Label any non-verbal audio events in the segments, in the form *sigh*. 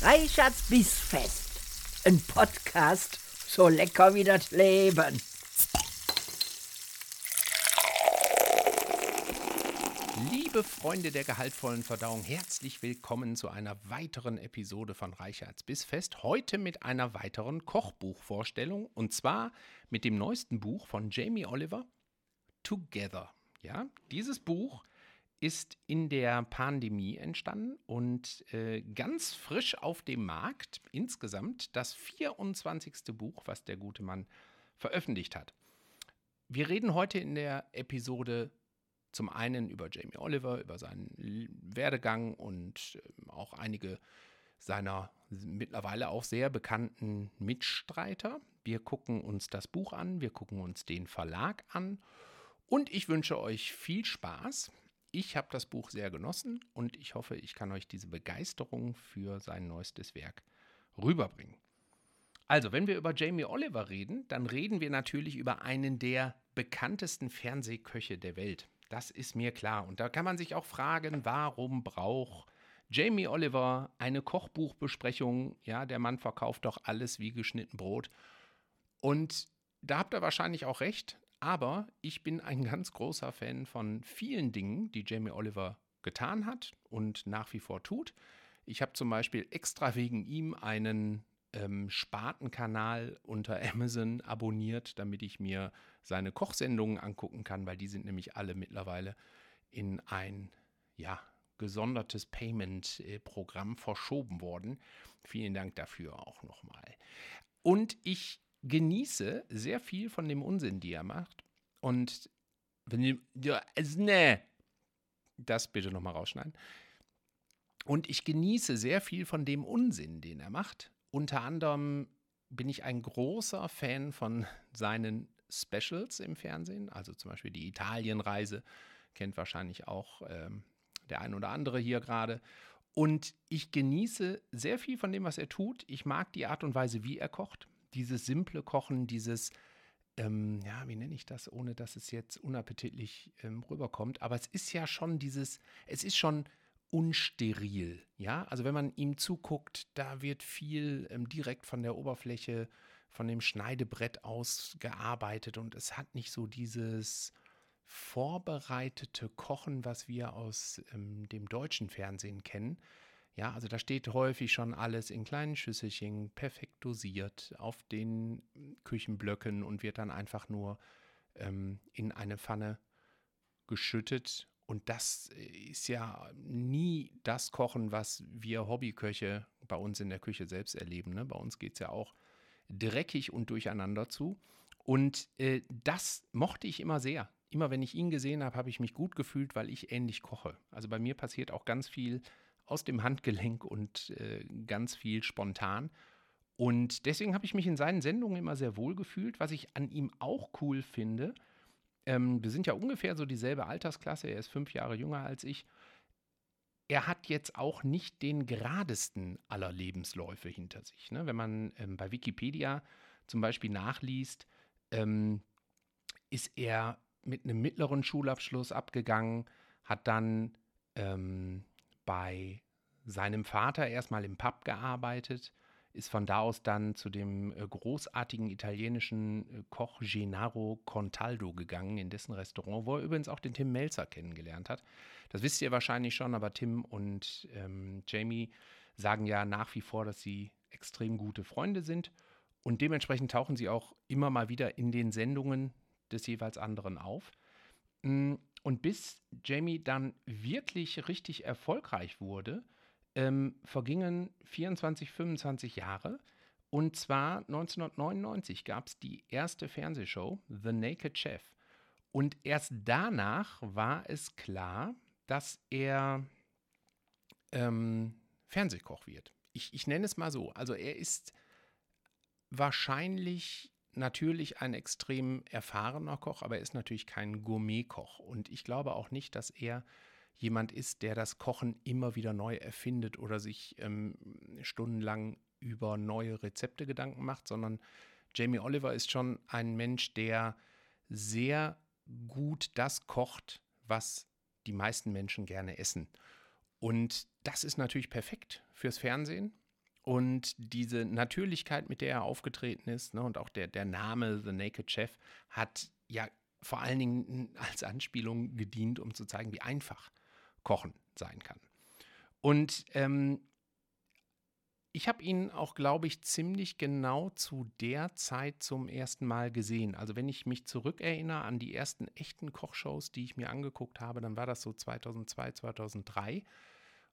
Reichards Bissfest. Ein Podcast so lecker wie das Leben. Liebe Freunde der gehaltvollen Verdauung, herzlich willkommen zu einer weiteren Episode von Reichards Bissfest. Heute mit einer weiteren Kochbuchvorstellung und zwar mit dem neuesten Buch von Jamie Oliver, Together. Ja, dieses Buch ist in der Pandemie entstanden und äh, ganz frisch auf dem Markt. Insgesamt das 24. Buch, was der gute Mann veröffentlicht hat. Wir reden heute in der Episode zum einen über Jamie Oliver, über seinen Werdegang und äh, auch einige seiner mittlerweile auch sehr bekannten Mitstreiter. Wir gucken uns das Buch an, wir gucken uns den Verlag an und ich wünsche euch viel Spaß. Ich habe das Buch sehr genossen und ich hoffe, ich kann euch diese Begeisterung für sein neuestes Werk rüberbringen. Also, wenn wir über Jamie Oliver reden, dann reden wir natürlich über einen der bekanntesten Fernsehköche der Welt. Das ist mir klar. Und da kann man sich auch fragen, warum braucht Jamie Oliver eine Kochbuchbesprechung? Ja, der Mann verkauft doch alles wie geschnitten Brot. Und da habt ihr wahrscheinlich auch recht. Aber ich bin ein ganz großer Fan von vielen Dingen, die Jamie Oliver getan hat und nach wie vor tut. Ich habe zum Beispiel extra wegen ihm einen ähm, Spatenkanal unter Amazon abonniert, damit ich mir seine Kochsendungen angucken kann, weil die sind nämlich alle mittlerweile in ein ja, gesondertes Payment-Programm verschoben worden. Vielen Dank dafür auch nochmal. Und ich genieße sehr viel von dem Unsinn, die er macht. Und wenn ihr, ja, ne, das bitte nochmal rausschneiden. Und ich genieße sehr viel von dem Unsinn, den er macht. Unter anderem bin ich ein großer Fan von seinen Specials im Fernsehen, also zum Beispiel die Italienreise, kennt wahrscheinlich auch ähm, der ein oder andere hier gerade. Und ich genieße sehr viel von dem, was er tut. Ich mag die Art und Weise, wie er kocht dieses simple Kochen, dieses, ähm, ja, wie nenne ich das, ohne dass es jetzt unappetitlich ähm, rüberkommt. Aber es ist ja schon dieses, es ist schon unsteril, ja. Also wenn man ihm zuguckt, da wird viel ähm, direkt von der Oberfläche, von dem Schneidebrett aus gearbeitet und es hat nicht so dieses vorbereitete Kochen, was wir aus ähm, dem deutschen Fernsehen kennen, ja, also da steht häufig schon alles in kleinen Schüsselchen, perfekt dosiert auf den Küchenblöcken und wird dann einfach nur ähm, in eine Pfanne geschüttet. Und das ist ja nie das Kochen, was wir Hobbyköche bei uns in der Küche selbst erleben. Ne? Bei uns geht es ja auch dreckig und durcheinander zu. Und äh, das mochte ich immer sehr. Immer wenn ich ihn gesehen habe, habe ich mich gut gefühlt, weil ich ähnlich koche. Also bei mir passiert auch ganz viel aus dem Handgelenk und äh, ganz viel spontan. Und deswegen habe ich mich in seinen Sendungen immer sehr wohl gefühlt. Was ich an ihm auch cool finde, ähm, wir sind ja ungefähr so dieselbe Altersklasse, er ist fünf Jahre jünger als ich. Er hat jetzt auch nicht den geradesten aller Lebensläufe hinter sich. Ne? Wenn man ähm, bei Wikipedia zum Beispiel nachliest, ähm, ist er mit einem mittleren Schulabschluss abgegangen, hat dann ähm, bei seinem Vater erstmal im Pub gearbeitet, ist von da aus dann zu dem äh, großartigen italienischen äh, Koch Gennaro Contaldo gegangen, in dessen Restaurant, wo er übrigens auch den Tim Melzer kennengelernt hat. Das wisst ihr wahrscheinlich schon, aber Tim und ähm, Jamie sagen ja nach wie vor, dass sie extrem gute Freunde sind. Und dementsprechend tauchen sie auch immer mal wieder in den Sendungen des jeweils anderen auf. Und bis Jamie dann wirklich richtig erfolgreich wurde, ähm, vergingen 24, 25 Jahre. Und zwar 1999 gab es die erste Fernsehshow, The Naked Chef. Und erst danach war es klar, dass er ähm, Fernsehkoch wird. Ich, ich nenne es mal so. Also er ist wahrscheinlich natürlich ein extrem erfahrener Koch, aber er ist natürlich kein Gourmetkoch. Und ich glaube auch nicht, dass er jemand ist, der das Kochen immer wieder neu erfindet oder sich ähm, stundenlang über neue Rezepte Gedanken macht, sondern Jamie Oliver ist schon ein Mensch, der sehr gut das kocht, was die meisten Menschen gerne essen. Und das ist natürlich perfekt fürs Fernsehen. Und diese Natürlichkeit, mit der er aufgetreten ist, ne, und auch der, der Name The Naked Chef, hat ja vor allen Dingen als Anspielung gedient, um zu zeigen, wie einfach Kochen sein kann. Und ähm, ich habe ihn auch, glaube ich, ziemlich genau zu der Zeit zum ersten Mal gesehen. Also wenn ich mich zurückerinnere an die ersten echten Kochshows, die ich mir angeguckt habe, dann war das so 2002, 2003.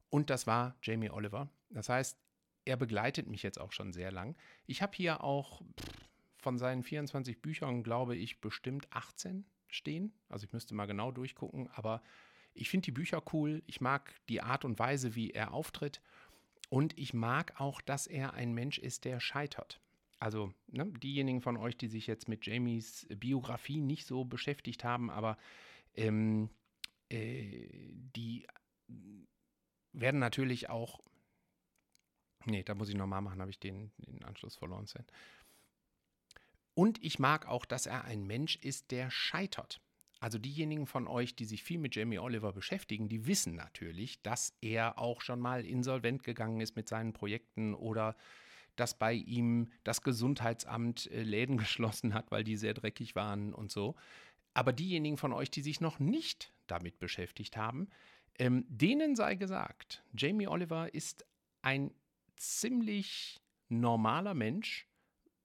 Und das war Jamie Oliver. Das heißt, er begleitet mich jetzt auch schon sehr lang. Ich habe hier auch von seinen 24 Büchern, glaube ich, bestimmt 18 stehen. Also ich müsste mal genau durchgucken, aber ich finde die Bücher cool. Ich mag die Art und Weise, wie er auftritt. Und ich mag auch, dass er ein Mensch ist, der scheitert. Also ne, diejenigen von euch, die sich jetzt mit Jamies Biografie nicht so beschäftigt haben, aber ähm, äh, die werden natürlich auch Nee, da muss ich nochmal machen, habe ich den, den Anschluss verloren. Und ich mag auch, dass er ein Mensch ist, der scheitert. Also diejenigen von euch, die sich viel mit Jamie Oliver beschäftigen, die wissen natürlich, dass er auch schon mal insolvent gegangen ist mit seinen Projekten oder dass bei ihm das Gesundheitsamt äh, Läden *laughs* geschlossen hat, weil die sehr dreckig waren und so. Aber diejenigen von euch, die sich noch nicht damit beschäftigt haben, ähm, denen sei gesagt, Jamie Oliver ist ein ziemlich normaler Mensch,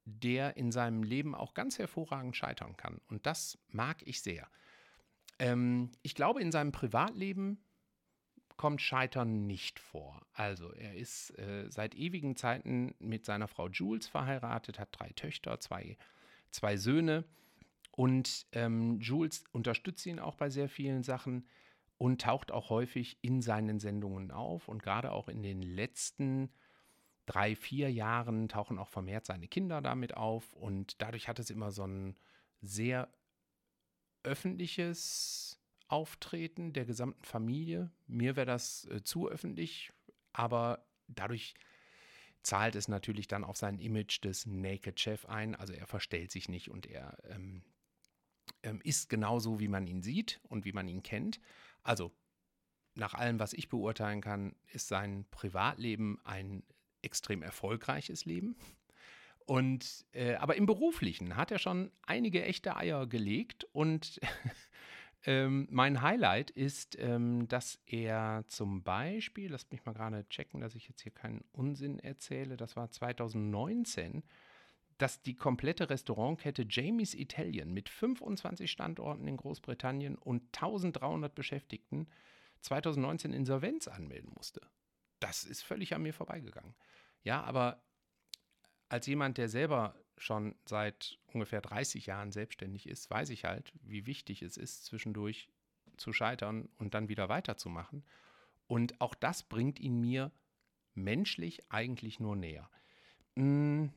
der in seinem Leben auch ganz hervorragend scheitern kann. Und das mag ich sehr. Ähm, ich glaube, in seinem Privatleben kommt Scheitern nicht vor. Also er ist äh, seit ewigen Zeiten mit seiner Frau Jules verheiratet, hat drei Töchter, zwei, zwei Söhne. Und ähm, Jules unterstützt ihn auch bei sehr vielen Sachen und taucht auch häufig in seinen Sendungen auf. Und gerade auch in den letzten drei, vier Jahren tauchen auch vermehrt seine Kinder damit auf und dadurch hat es immer so ein sehr öffentliches Auftreten der gesamten Familie. Mir wäre das äh, zu öffentlich, aber dadurch zahlt es natürlich dann auf sein Image des Naked Chef ein. Also er verstellt sich nicht und er ähm, ähm, ist genauso, wie man ihn sieht und wie man ihn kennt. Also nach allem, was ich beurteilen kann, ist sein Privatleben ein extrem erfolgreiches Leben. Und äh, aber im Beruflichen hat er schon einige echte Eier gelegt und *laughs* ähm, mein Highlight ist, ähm, dass er zum Beispiel, lasst mich mal gerade checken, dass ich jetzt hier keinen Unsinn erzähle, das war 2019, dass die komplette Restaurantkette Jamie's Italian mit 25 Standorten in Großbritannien und 1300 Beschäftigten 2019 Insolvenz anmelden musste. Das ist völlig an mir vorbeigegangen. Ja, aber als jemand, der selber schon seit ungefähr 30 Jahren selbstständig ist, weiß ich halt, wie wichtig es ist, zwischendurch zu scheitern und dann wieder weiterzumachen. Und auch das bringt ihn mir menschlich eigentlich nur näher. Hm,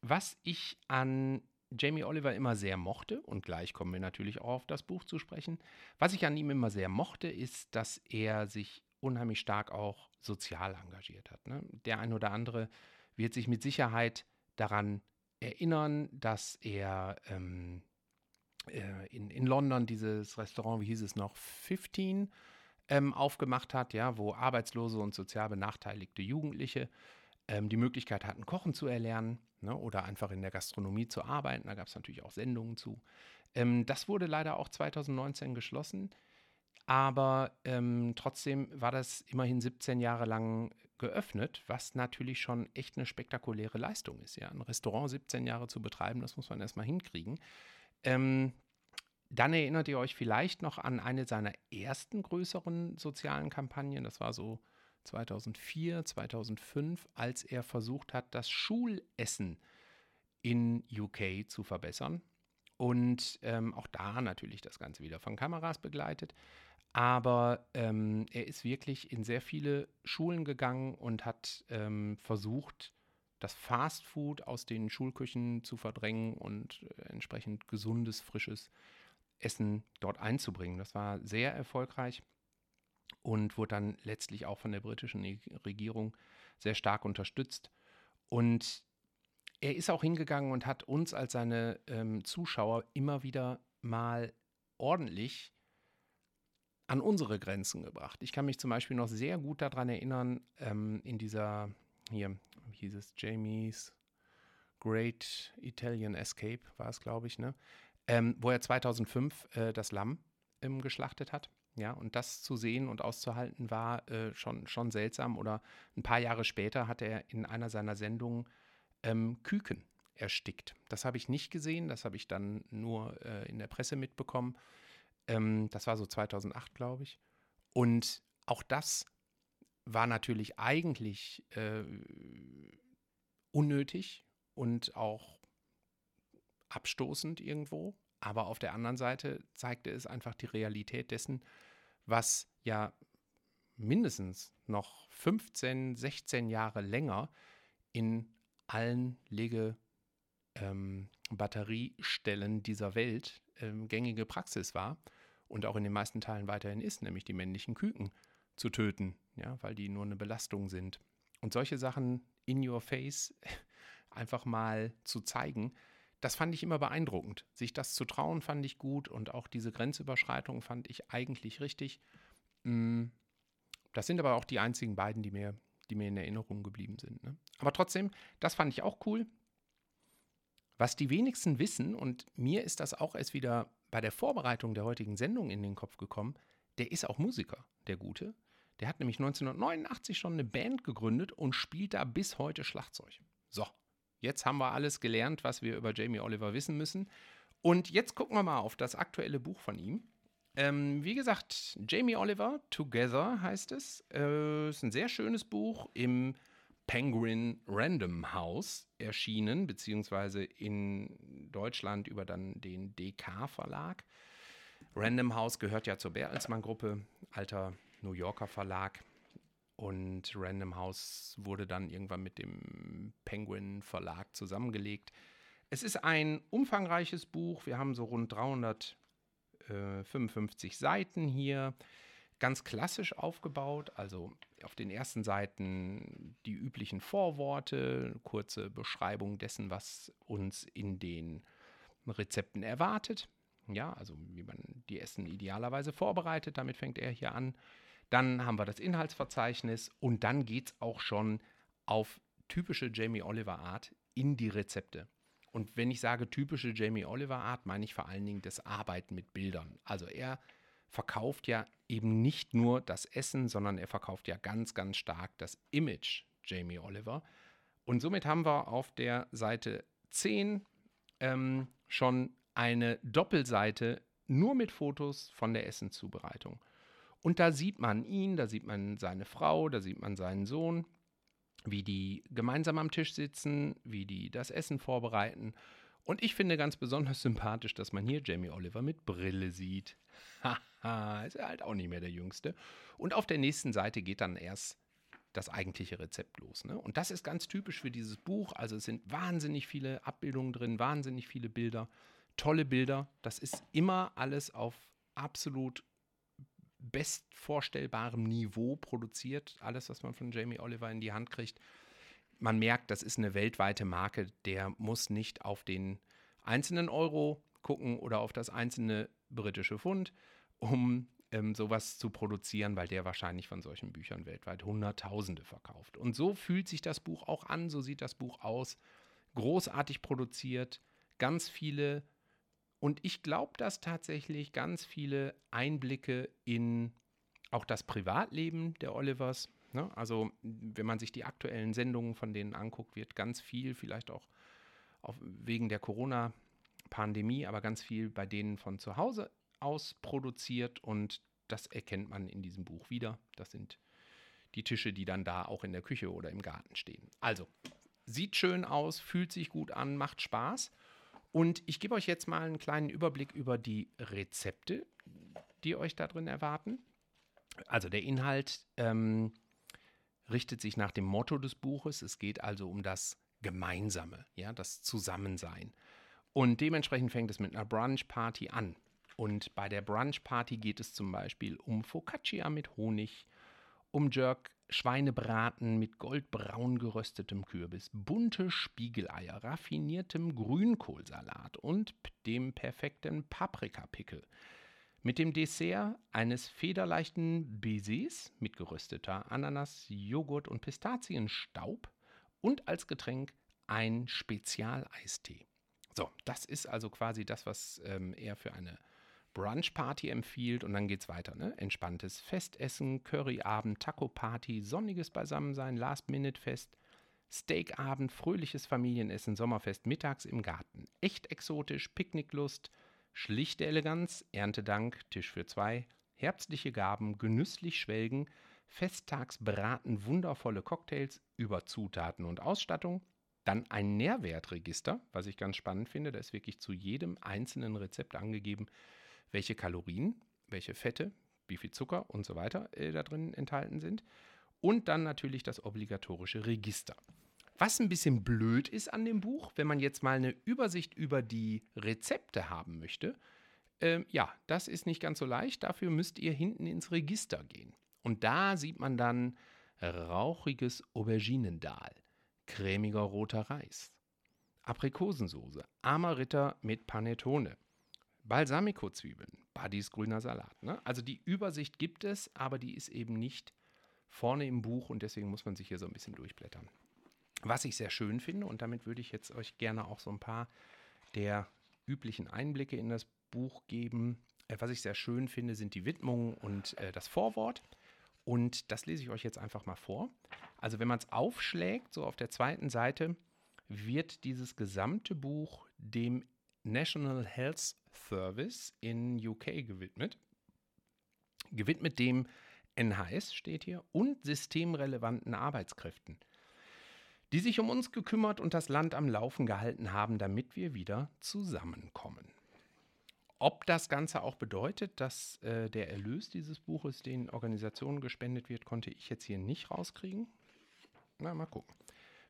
was ich an Jamie Oliver immer sehr mochte, und gleich kommen wir natürlich auch auf das Buch zu sprechen, was ich an ihm immer sehr mochte, ist, dass er sich unheimlich stark auch sozial engagiert hat. Ne? Der ein oder andere wird sich mit Sicherheit daran erinnern, dass er ähm, äh, in, in London dieses Restaurant, wie hieß es noch, 15 ähm, aufgemacht hat, ja, wo arbeitslose und sozial benachteiligte Jugendliche ähm, die Möglichkeit hatten, Kochen zu erlernen ne, oder einfach in der Gastronomie zu arbeiten. Da gab es natürlich auch Sendungen zu. Ähm, das wurde leider auch 2019 geschlossen. Aber ähm, trotzdem war das immerhin 17 Jahre lang geöffnet, was natürlich schon echt eine spektakuläre Leistung ist. Ja, ein Restaurant 17 Jahre zu betreiben, das muss man erstmal hinkriegen. Ähm, dann erinnert ihr euch vielleicht noch an eine seiner ersten größeren sozialen Kampagnen. Das war so 2004, 2005, als er versucht hat, das Schulessen in UK zu verbessern. Und ähm, auch da natürlich das Ganze wieder von Kameras begleitet. Aber ähm, er ist wirklich in sehr viele Schulen gegangen und hat ähm, versucht, das Fastfood aus den Schulküchen zu verdrängen und äh, entsprechend gesundes, frisches Essen dort einzubringen. Das war sehr erfolgreich und wurde dann letztlich auch von der britischen Regierung sehr stark unterstützt. Und er ist auch hingegangen und hat uns als seine ähm, Zuschauer immer wieder mal ordentlich an unsere Grenzen gebracht. Ich kann mich zum Beispiel noch sehr gut daran erinnern, ähm, in dieser hier, wie hieß es, Jamie's Great Italian Escape war es, glaube ich, ne? Ähm, wo er 2005 äh, das Lamm ähm, geschlachtet hat. Ja, und das zu sehen und auszuhalten war äh, schon, schon seltsam. Oder ein paar Jahre später hat er in einer seiner Sendungen ähm, Küken erstickt. Das habe ich nicht gesehen, das habe ich dann nur äh, in der Presse mitbekommen. Ähm, das war so 2008, glaube ich. Und auch das war natürlich eigentlich äh, unnötig und auch abstoßend irgendwo. Aber auf der anderen Seite zeigte es einfach die Realität dessen, was ja mindestens noch 15, 16 Jahre länger in allen Legebatteriestellen ähm, dieser Welt ähm, gängige Praxis war und auch in den meisten Teilen weiterhin ist, nämlich die männlichen Küken zu töten, ja, weil die nur eine Belastung sind. Und solche Sachen in your face *laughs* einfach mal zu zeigen, das fand ich immer beeindruckend. Sich das zu trauen, fand ich gut und auch diese Grenzüberschreitung fand ich eigentlich richtig. Mm, das sind aber auch die einzigen beiden, die mir, die mir in Erinnerung geblieben sind. Ne? Aber trotzdem, das fand ich auch cool. Was die wenigsten wissen, und mir ist das auch erst wieder bei der Vorbereitung der heutigen Sendung in den Kopf gekommen, der ist auch Musiker, der Gute. Der hat nämlich 1989 schon eine Band gegründet und spielt da bis heute Schlagzeug. So, Jetzt haben wir alles gelernt, was wir über Jamie Oliver wissen müssen. Und jetzt gucken wir mal auf das aktuelle Buch von ihm. Ähm, wie gesagt, Jamie Oliver, Together heißt es. Äh, ist ein sehr schönes Buch im Penguin Random House erschienen, beziehungsweise in Deutschland über dann den DK Verlag. Random House gehört ja zur Bertelsmann Gruppe, alter New Yorker Verlag. Und Random House wurde dann irgendwann mit dem Penguin Verlag zusammengelegt. Es ist ein umfangreiches Buch. Wir haben so rund 355 Seiten hier. Ganz klassisch aufgebaut, also auf den ersten Seiten die üblichen Vorworte, kurze Beschreibung dessen, was uns in den Rezepten erwartet. Ja, also wie man die Essen idealerweise vorbereitet. Damit fängt er hier an. Dann haben wir das Inhaltsverzeichnis und dann geht es auch schon auf typische Jamie Oliver Art in die Rezepte. Und wenn ich sage typische Jamie Oliver Art, meine ich vor allen Dingen das Arbeiten mit Bildern. Also er verkauft ja eben nicht nur das Essen, sondern er verkauft ja ganz, ganz stark das Image Jamie Oliver. Und somit haben wir auf der Seite 10 ähm, schon eine Doppelseite nur mit Fotos von der Essenszubereitung. Und da sieht man ihn, da sieht man seine Frau, da sieht man seinen Sohn, wie die gemeinsam am Tisch sitzen, wie die das Essen vorbereiten. Und ich finde ganz besonders sympathisch, dass man hier Jamie Oliver mit Brille sieht. *laughs* Haha, ist er halt auch nicht mehr der Jüngste. Und auf der nächsten Seite geht dann erst das eigentliche Rezept los. Ne? Und das ist ganz typisch für dieses Buch. Also es sind wahnsinnig viele Abbildungen drin, wahnsinnig viele Bilder, tolle Bilder. Das ist immer alles auf absolut bestvorstellbarem Niveau produziert. Alles, was man von Jamie Oliver in die Hand kriegt. Man merkt, das ist eine weltweite Marke. Der muss nicht auf den einzelnen Euro gucken oder auf das einzelne britische Pfund, um ähm, sowas zu produzieren, weil der wahrscheinlich von solchen Büchern weltweit Hunderttausende verkauft. Und so fühlt sich das Buch auch an, so sieht das Buch aus. Großartig produziert, ganz viele und ich glaube, dass tatsächlich ganz viele Einblicke in auch das Privatleben der Olivers, ne? also wenn man sich die aktuellen Sendungen von denen anguckt, wird ganz viel, vielleicht auch auf, wegen der Corona-Pandemie, aber ganz viel bei denen von zu Hause aus produziert und das erkennt man in diesem Buch wieder. Das sind die Tische, die dann da auch in der Küche oder im Garten stehen. Also, sieht schön aus, fühlt sich gut an, macht Spaß. Und ich gebe euch jetzt mal einen kleinen Überblick über die Rezepte, die euch da drin erwarten. Also der Inhalt ähm, richtet sich nach dem Motto des Buches. Es geht also um das Gemeinsame, ja, das Zusammensein. Und dementsprechend fängt es mit einer Brunch-Party an. Und bei der Brunch-Party geht es zum Beispiel um Focaccia mit Honig, um Jerk Schweinebraten mit goldbraun geröstetem Kürbis, bunte Spiegeleier, raffiniertem Grünkohlsalat und dem perfekten Paprikapickel. Mit dem Dessert eines federleichten Baisers mit gerösteter Ananas, Joghurt und Pistazienstaub und als Getränk ein Spezialeistee. So, das ist also quasi das, was ähm, er für eine Brunchparty empfiehlt und dann geht's weiter. Ne? Entspanntes Festessen, Curryabend, Taco-Party, sonniges Beisammensein, Last-Minute-Fest, Steakabend, fröhliches Familienessen, Sommerfest, mittags im Garten. Echt exotisch, Picknicklust, schlichte Eleganz, Erntedank, Tisch für zwei, herbstliche Gaben, genüsslich schwelgen, Festtagsbraten, wundervolle Cocktails über Zutaten und Ausstattung. Dann ein Nährwertregister, was ich ganz spannend finde. Da ist wirklich zu jedem einzelnen Rezept angegeben, welche Kalorien, welche Fette, wie viel Zucker und so weiter äh, da drin enthalten sind. Und dann natürlich das obligatorische Register. Was ein bisschen blöd ist an dem Buch, wenn man jetzt mal eine Übersicht über die Rezepte haben möchte, äh, ja, das ist nicht ganz so leicht. Dafür müsst ihr hinten ins Register gehen. Und da sieht man dann rauchiges Auberginendahl, cremiger roter Reis, Aprikosensoße, armer Ritter mit Panettone, Balsamico-Zwiebeln, Buddies grüner Salat. Ne? Also die Übersicht gibt es, aber die ist eben nicht vorne im Buch und deswegen muss man sich hier so ein bisschen durchblättern. Was ich sehr schön finde, und damit würde ich jetzt euch gerne auch so ein paar der üblichen Einblicke in das Buch geben. Äh, was ich sehr schön finde, sind die Widmungen und äh, das Vorwort. Und das lese ich euch jetzt einfach mal vor. Also wenn man es aufschlägt, so auf der zweiten Seite, wird dieses gesamte Buch dem National Health Service in UK gewidmet. Gewidmet dem NHS steht hier und systemrelevanten Arbeitskräften die sich um uns gekümmert und das Land am Laufen gehalten haben, damit wir wieder zusammenkommen. Ob das Ganze auch bedeutet, dass äh, der Erlös dieses Buches den Organisationen gespendet wird, konnte ich jetzt hier nicht rauskriegen. Na, mal gucken.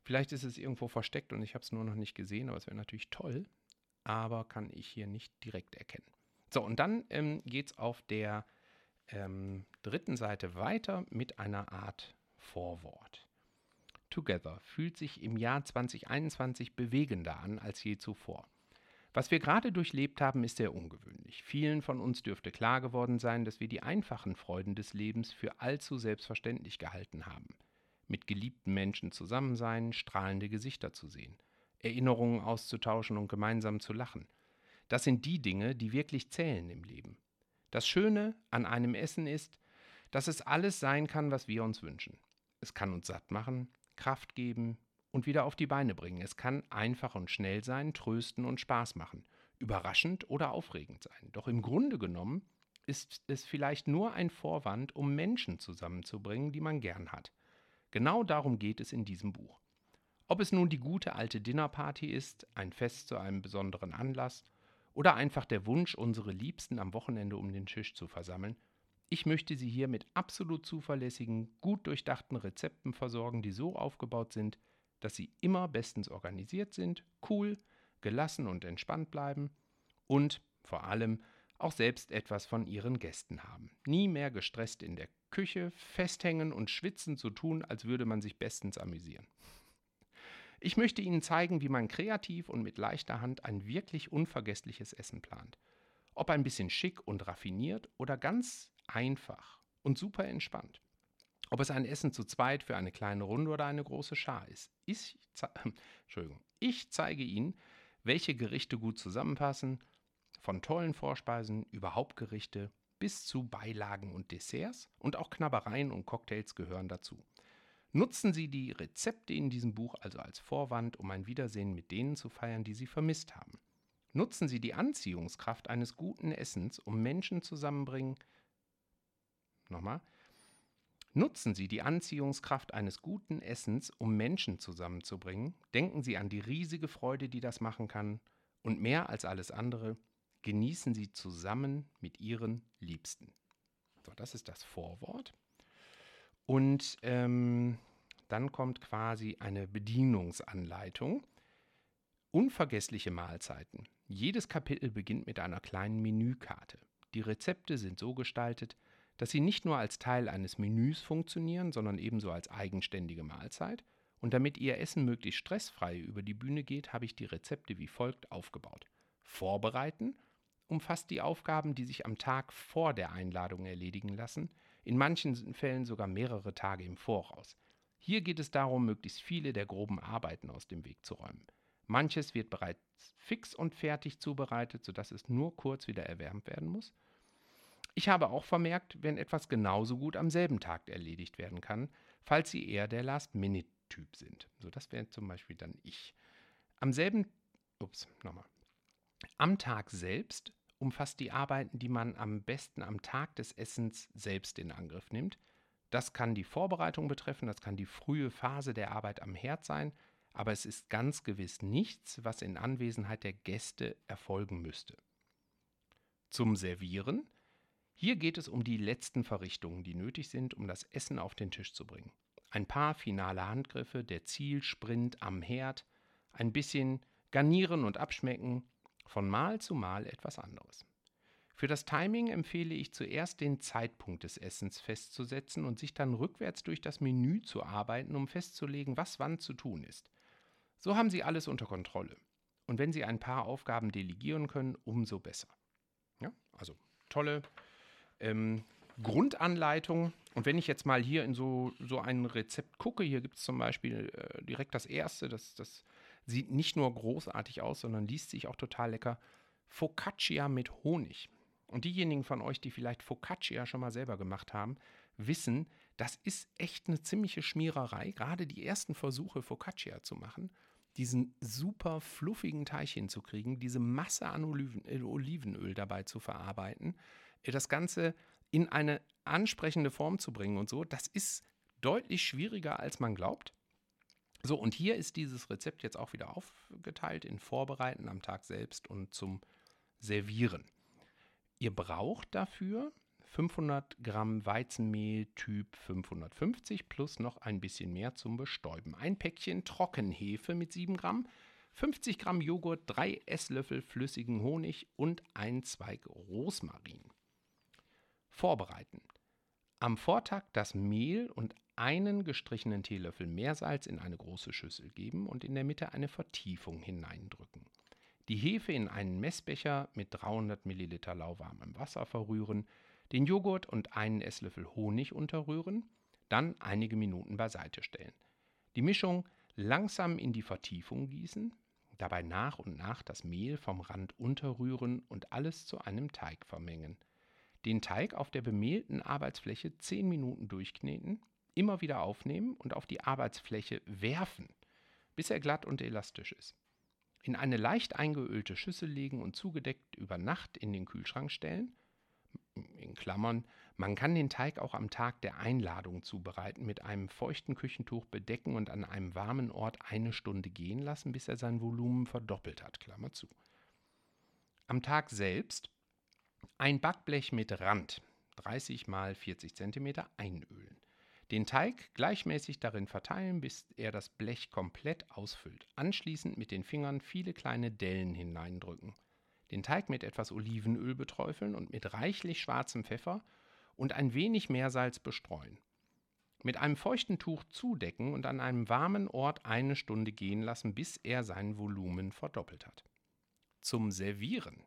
Vielleicht ist es irgendwo versteckt und ich habe es nur noch nicht gesehen, aber es wäre natürlich toll, aber kann ich hier nicht direkt erkennen. So, und dann ähm, geht es auf der ähm, dritten Seite weiter mit einer Art Vorwort. Together fühlt sich im Jahr 2021 bewegender an als je zuvor. Was wir gerade durchlebt haben, ist sehr ungewöhnlich. Vielen von uns dürfte klar geworden sein, dass wir die einfachen Freuden des Lebens für allzu selbstverständlich gehalten haben. Mit geliebten Menschen zusammen sein, strahlende Gesichter zu sehen, Erinnerungen auszutauschen und gemeinsam zu lachen. Das sind die Dinge, die wirklich zählen im Leben. Das Schöne an einem Essen ist, dass es alles sein kann, was wir uns wünschen. Es kann uns satt machen, Kraft geben und wieder auf die Beine bringen. Es kann einfach und schnell sein, trösten und Spaß machen, überraschend oder aufregend sein. Doch im Grunde genommen ist es vielleicht nur ein Vorwand, um Menschen zusammenzubringen, die man gern hat. Genau darum geht es in diesem Buch. Ob es nun die gute alte Dinnerparty ist, ein Fest zu einem besonderen Anlass oder einfach der Wunsch, unsere Liebsten am Wochenende um den Tisch zu versammeln, ich möchte Sie hier mit absolut zuverlässigen, gut durchdachten Rezepten versorgen, die so aufgebaut sind, dass Sie immer bestens organisiert sind, cool, gelassen und entspannt bleiben und vor allem auch selbst etwas von Ihren Gästen haben. Nie mehr gestresst in der Küche, festhängen und schwitzen zu tun, als würde man sich bestens amüsieren. Ich möchte Ihnen zeigen, wie man kreativ und mit leichter Hand ein wirklich unvergessliches Essen plant. Ob ein bisschen schick und raffiniert oder ganz einfach und super entspannt. Ob es ein Essen zu zweit für eine kleine Runde oder eine große Schar ist. Ich, *laughs* Entschuldigung, ich zeige Ihnen, welche Gerichte gut zusammenpassen, von tollen Vorspeisen über Hauptgerichte bis zu Beilagen und Desserts und auch Knabbereien und Cocktails gehören dazu. Nutzen Sie die Rezepte in diesem Buch also als Vorwand, um ein Wiedersehen mit denen zu feiern, die Sie vermisst haben. Nutzen Sie die Anziehungskraft eines guten Essens, um Menschen zusammenbringen, Nochmal. Nutzen Sie die Anziehungskraft eines guten Essens, um Menschen zusammenzubringen. Denken Sie an die riesige Freude, die das machen kann. Und mehr als alles andere, genießen Sie zusammen mit Ihren Liebsten. So, das ist das Vorwort. Und ähm, dann kommt quasi eine Bedienungsanleitung. Unvergessliche Mahlzeiten. Jedes Kapitel beginnt mit einer kleinen Menükarte. Die Rezepte sind so gestaltet, dass sie nicht nur als Teil eines Menüs funktionieren, sondern ebenso als eigenständige Mahlzeit. Und damit Ihr Essen möglichst stressfrei über die Bühne geht, habe ich die Rezepte wie folgt aufgebaut. Vorbereiten umfasst die Aufgaben, die sich am Tag vor der Einladung erledigen lassen, in manchen Fällen sogar mehrere Tage im Voraus. Hier geht es darum, möglichst viele der groben Arbeiten aus dem Weg zu räumen. Manches wird bereits fix und fertig zubereitet, sodass es nur kurz wieder erwärmt werden muss. Ich habe auch vermerkt, wenn etwas genauso gut am selben Tag erledigt werden kann, falls Sie eher der Last-Minute-Typ sind. So, das wäre zum Beispiel dann ich. Am selben, ups, nochmal. Am Tag selbst umfasst die Arbeiten, die man am besten am Tag des Essens selbst in Angriff nimmt. Das kann die Vorbereitung betreffen, das kann die frühe Phase der Arbeit am Herd sein, aber es ist ganz gewiss nichts, was in Anwesenheit der Gäste erfolgen müsste. Zum Servieren. Hier geht es um die letzten Verrichtungen, die nötig sind, um das Essen auf den Tisch zu bringen. Ein paar finale Handgriffe, der Zielsprint am Herd, ein bisschen garnieren und abschmecken, von Mal zu Mal etwas anderes. Für das Timing empfehle ich zuerst den Zeitpunkt des Essens festzusetzen und sich dann rückwärts durch das Menü zu arbeiten, um festzulegen, was wann zu tun ist. So haben Sie alles unter Kontrolle. Und wenn Sie ein paar Aufgaben delegieren können, umso besser. Ja, also tolle ähm, Grundanleitung. Und wenn ich jetzt mal hier in so, so ein Rezept gucke, hier gibt es zum Beispiel äh, direkt das erste, das, das sieht nicht nur großartig aus, sondern liest sich auch total lecker. Focaccia mit Honig. Und diejenigen von euch, die vielleicht Focaccia schon mal selber gemacht haben, wissen, das ist echt eine ziemliche Schmiererei. Gerade die ersten Versuche, Focaccia zu machen, diesen super fluffigen Teig hinzukriegen, diese Masse an Oliven, äh, Olivenöl dabei zu verarbeiten, das Ganze in eine ansprechende Form zu bringen und so, das ist deutlich schwieriger, als man glaubt. So, und hier ist dieses Rezept jetzt auch wieder aufgeteilt in Vorbereiten am Tag selbst und zum Servieren. Ihr braucht dafür 500 Gramm Weizenmehl Typ 550 plus noch ein bisschen mehr zum Bestäuben. Ein Päckchen Trockenhefe mit 7 Gramm, 50 Gramm Joghurt, 3 Esslöffel flüssigen Honig und ein Zweig Rosmarin. Vorbereiten. Am Vortag das Mehl und einen gestrichenen Teelöffel Meersalz in eine große Schüssel geben und in der Mitte eine Vertiefung hineindrücken. Die Hefe in einen Messbecher mit 300 ml lauwarmem Wasser verrühren, den Joghurt und einen Esslöffel Honig unterrühren, dann einige Minuten beiseite stellen. Die Mischung langsam in die Vertiefung gießen, dabei nach und nach das Mehl vom Rand unterrühren und alles zu einem Teig vermengen. Den Teig auf der bemehlten Arbeitsfläche 10 Minuten durchkneten, immer wieder aufnehmen und auf die Arbeitsfläche werfen, bis er glatt und elastisch ist. In eine leicht eingeölte Schüssel legen und zugedeckt über Nacht in den Kühlschrank stellen. In Klammern, man kann den Teig auch am Tag der Einladung zubereiten, mit einem feuchten Küchentuch bedecken und an einem warmen Ort eine Stunde gehen lassen, bis er sein Volumen verdoppelt hat. Klammer zu. Am Tag selbst ein Backblech mit Rand, 30 x 40 cm, einölen. Den Teig gleichmäßig darin verteilen, bis er das Blech komplett ausfüllt. Anschließend mit den Fingern viele kleine Dellen hineindrücken. Den Teig mit etwas Olivenöl beträufeln und mit reichlich schwarzem Pfeffer und ein wenig Meersalz bestreuen. Mit einem feuchten Tuch zudecken und an einem warmen Ort eine Stunde gehen lassen, bis er sein Volumen verdoppelt hat. Zum Servieren.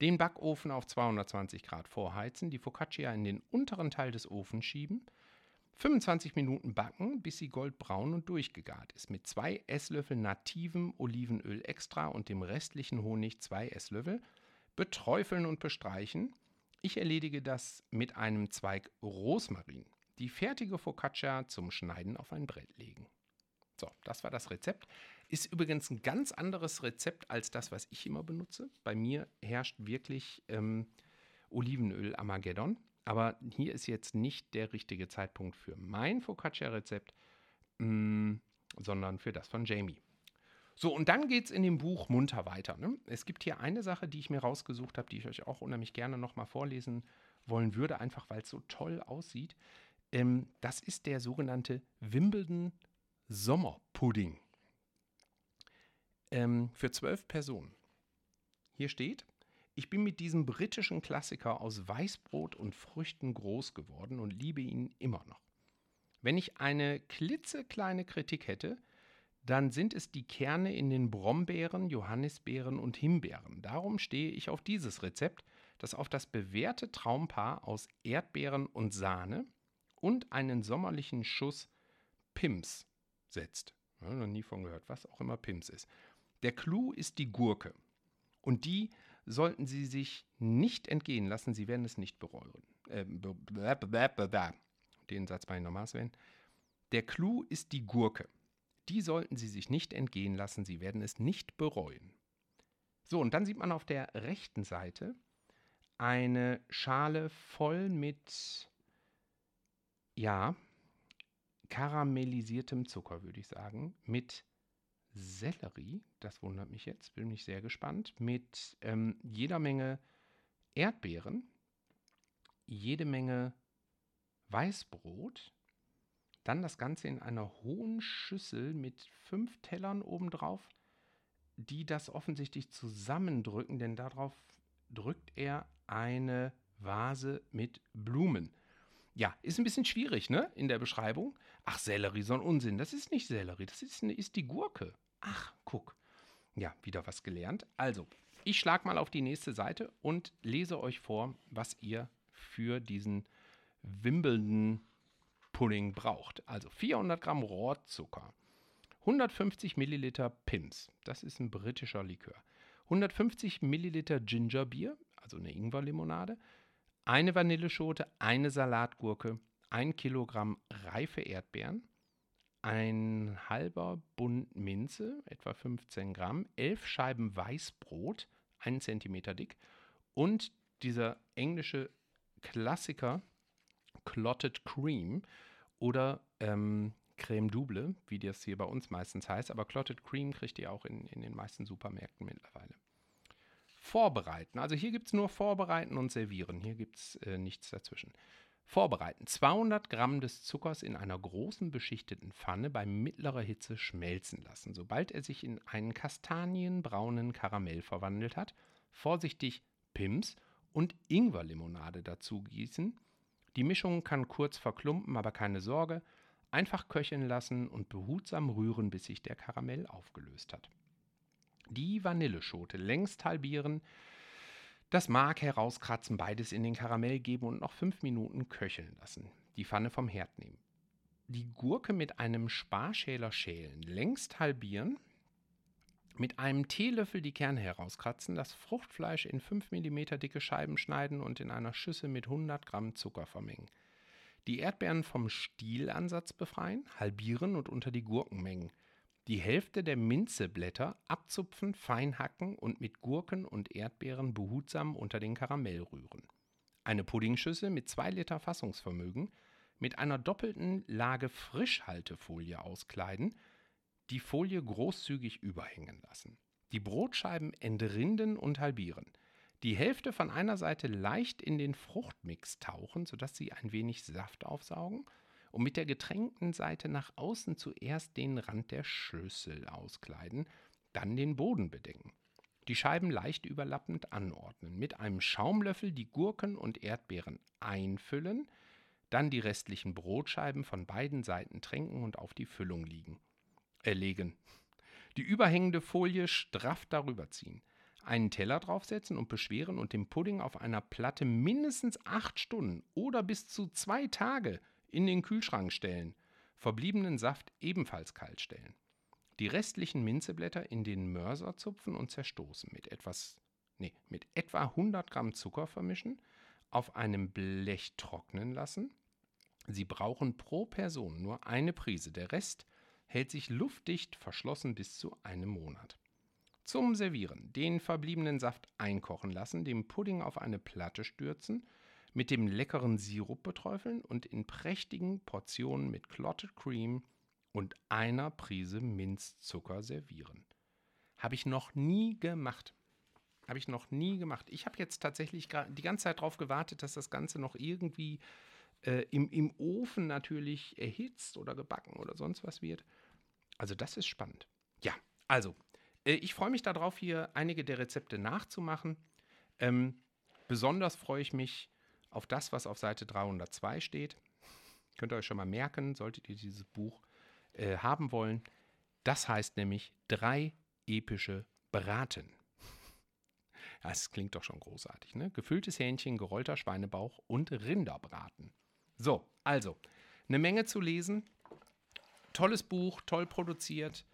Den Backofen auf 220 Grad vorheizen, die Focaccia in den unteren Teil des Ofens schieben 25 Minuten backen, bis sie goldbraun und durchgegart ist. Mit zwei Esslöffel nativem Olivenöl extra und dem restlichen Honig zwei Esslöffel. Beträufeln und bestreichen. Ich erledige das mit einem Zweig Rosmarin. Die fertige Focaccia zum Schneiden auf ein Brett legen. So, das war das Rezept. Ist übrigens ein ganz anderes Rezept als das, was ich immer benutze. Bei mir herrscht wirklich ähm, Olivenöl Armageddon. Aber hier ist jetzt nicht der richtige Zeitpunkt für mein Focaccia-Rezept, mm, sondern für das von Jamie. So, und dann geht es in dem Buch munter weiter. Ne? Es gibt hier eine Sache, die ich mir rausgesucht habe, die ich euch auch unheimlich gerne nochmal vorlesen wollen würde, einfach weil es so toll aussieht. Ähm, das ist der sogenannte Wimbledon Sommerpudding. Ähm, für zwölf Personen. Hier steht, ich bin mit diesem britischen Klassiker aus Weißbrot und Früchten groß geworden und liebe ihn immer noch. Wenn ich eine klitzekleine Kritik hätte, dann sind es die Kerne in den Brombeeren, Johannisbeeren und Himbeeren. Darum stehe ich auf dieses Rezept, das auf das bewährte Traumpaar aus Erdbeeren und Sahne und einen sommerlichen Schuss Pims setzt. Ja, noch nie von gehört, was auch immer Pims ist. Der Clou ist die Gurke. Und die sollten Sie sich nicht entgehen lassen, Sie werden es nicht bereuen. Äh, den Satz bei nochmals werden. Der Clou ist die Gurke. Die sollten Sie sich nicht entgehen lassen, Sie werden es nicht bereuen. So, und dann sieht man auf der rechten Seite eine Schale voll mit, ja, karamellisiertem Zucker, würde ich sagen, mit Sellerie, das wundert mich jetzt, bin ich sehr gespannt, mit ähm, jeder Menge Erdbeeren, jede Menge Weißbrot, dann das Ganze in einer hohen Schüssel mit fünf Tellern obendrauf, die das offensichtlich zusammendrücken, denn darauf drückt er eine Vase mit Blumen. Ja, ist ein bisschen schwierig, ne, in der Beschreibung. Ach, Sellerie, so ein Unsinn. Das ist nicht Sellerie, das ist, ist die Gurke. Ach, guck. Ja, wieder was gelernt. Also, ich schlage mal auf die nächste Seite und lese euch vor, was ihr für diesen Wimbledon Pudding braucht. Also 400 Gramm Rohrzucker, 150 Milliliter Pims, das ist ein britischer Likör, 150 Milliliter Gingerbier, also eine Ingwerlimonade, eine Vanilleschote, eine Salatgurke, ein Kilogramm reife Erdbeeren, ein halber Bund Minze, etwa 15 Gramm, elf Scheiben Weißbrot, einen Zentimeter dick und dieser englische Klassiker Clotted Cream oder ähm, Creme Double, wie das hier bei uns meistens heißt. Aber Clotted Cream kriegt ihr auch in, in den meisten Supermärkten mittlerweile. Vorbereiten. Also hier gibt es nur Vorbereiten und Servieren. Hier gibt es äh, nichts dazwischen. Vorbereiten. 200 Gramm des Zuckers in einer großen beschichteten Pfanne bei mittlerer Hitze schmelzen lassen. Sobald er sich in einen kastanienbraunen Karamell verwandelt hat, vorsichtig Pims und Ingwerlimonade dazu gießen die Mischung kann kurz verklumpen, aber keine Sorge. Einfach köcheln lassen und behutsam rühren, bis sich der Karamell aufgelöst hat. Die Vanilleschote längst halbieren, das Mark herauskratzen, beides in den Karamell geben und noch fünf Minuten köcheln lassen. Die Pfanne vom Herd nehmen. Die Gurke mit einem Sparschäler schälen, längst halbieren, mit einem Teelöffel die Kerne herauskratzen, das Fruchtfleisch in 5 mm dicke Scheiben schneiden und in einer Schüssel mit 100 Gramm Zucker vermengen. Die Erdbeeren vom Stielansatz befreien, halbieren und unter die Gurken mengen. Die Hälfte der Minzeblätter abzupfen, fein hacken und mit Gurken und Erdbeeren behutsam unter den Karamell rühren. Eine Puddingschüssel mit 2 Liter Fassungsvermögen mit einer doppelten Lage Frischhaltefolie auskleiden die Folie großzügig überhängen lassen. Die Brotscheiben entrinden und halbieren. Die Hälfte von einer Seite leicht in den Fruchtmix tauchen, sodass sie ein wenig Saft aufsaugen und mit der getränkten Seite nach außen zuerst den Rand der Schüssel auskleiden, dann den Boden bedecken. Die Scheiben leicht überlappend anordnen, mit einem Schaumlöffel die Gurken und Erdbeeren einfüllen, dann die restlichen Brotscheiben von beiden Seiten tränken und auf die Füllung liegen erlegen. Die überhängende Folie straff darüber ziehen. Einen Teller draufsetzen und beschweren und den Pudding auf einer Platte mindestens acht Stunden oder bis zu zwei Tage in den Kühlschrank stellen. Verbliebenen Saft ebenfalls kalt stellen. Die restlichen Minzeblätter in den Mörser zupfen und zerstoßen. Mit etwas, nee, mit etwa 100 Gramm Zucker vermischen, auf einem Blech trocknen lassen. Sie brauchen pro Person nur eine Prise. Der Rest hält sich luftdicht verschlossen bis zu einem Monat. Zum Servieren den verbliebenen Saft einkochen lassen, den Pudding auf eine Platte stürzen, mit dem leckeren Sirup beträufeln und in prächtigen Portionen mit Clotted Cream und einer Prise Minzzucker servieren. Habe ich noch nie gemacht. Habe ich noch nie gemacht. Ich habe jetzt tatsächlich die ganze Zeit darauf gewartet, dass das Ganze noch irgendwie äh, im, im Ofen natürlich erhitzt oder gebacken oder sonst was wird. Also das ist spannend. Ja, also äh, ich freue mich darauf, hier einige der Rezepte nachzumachen. Ähm, besonders freue ich mich auf das, was auf Seite 302 steht. Könnt ihr euch schon mal merken, solltet ihr dieses Buch äh, haben wollen. Das heißt nämlich drei epische Braten. Das klingt doch schon großartig, ne? Gefülltes Hähnchen, gerollter Schweinebauch und Rinderbraten. So, also, eine Menge zu lesen. Tolles Buch, toll produziert,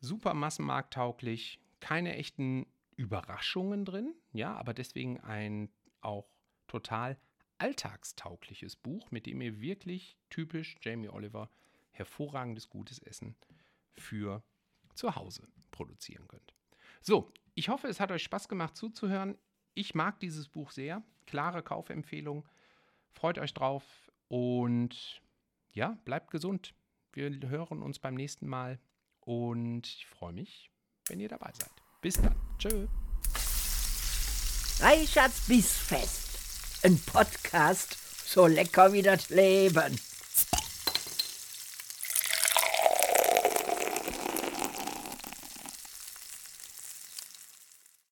super massenmarkttauglich, keine echten Überraschungen drin, ja, aber deswegen ein auch total alltagstaugliches Buch, mit dem ihr wirklich typisch Jamie Oliver hervorragendes gutes Essen für zu Hause produzieren könnt. So, ich hoffe, es hat euch Spaß gemacht zuzuhören. Ich mag dieses Buch sehr. Klare Kaufempfehlung. Freut euch drauf und ja, bleibt gesund. Wir hören uns beim nächsten Mal und ich freue mich, wenn ihr dabei seid. Bis dann. Tschö. Reichards Bissfest. Ein Podcast so lecker wie das Leben.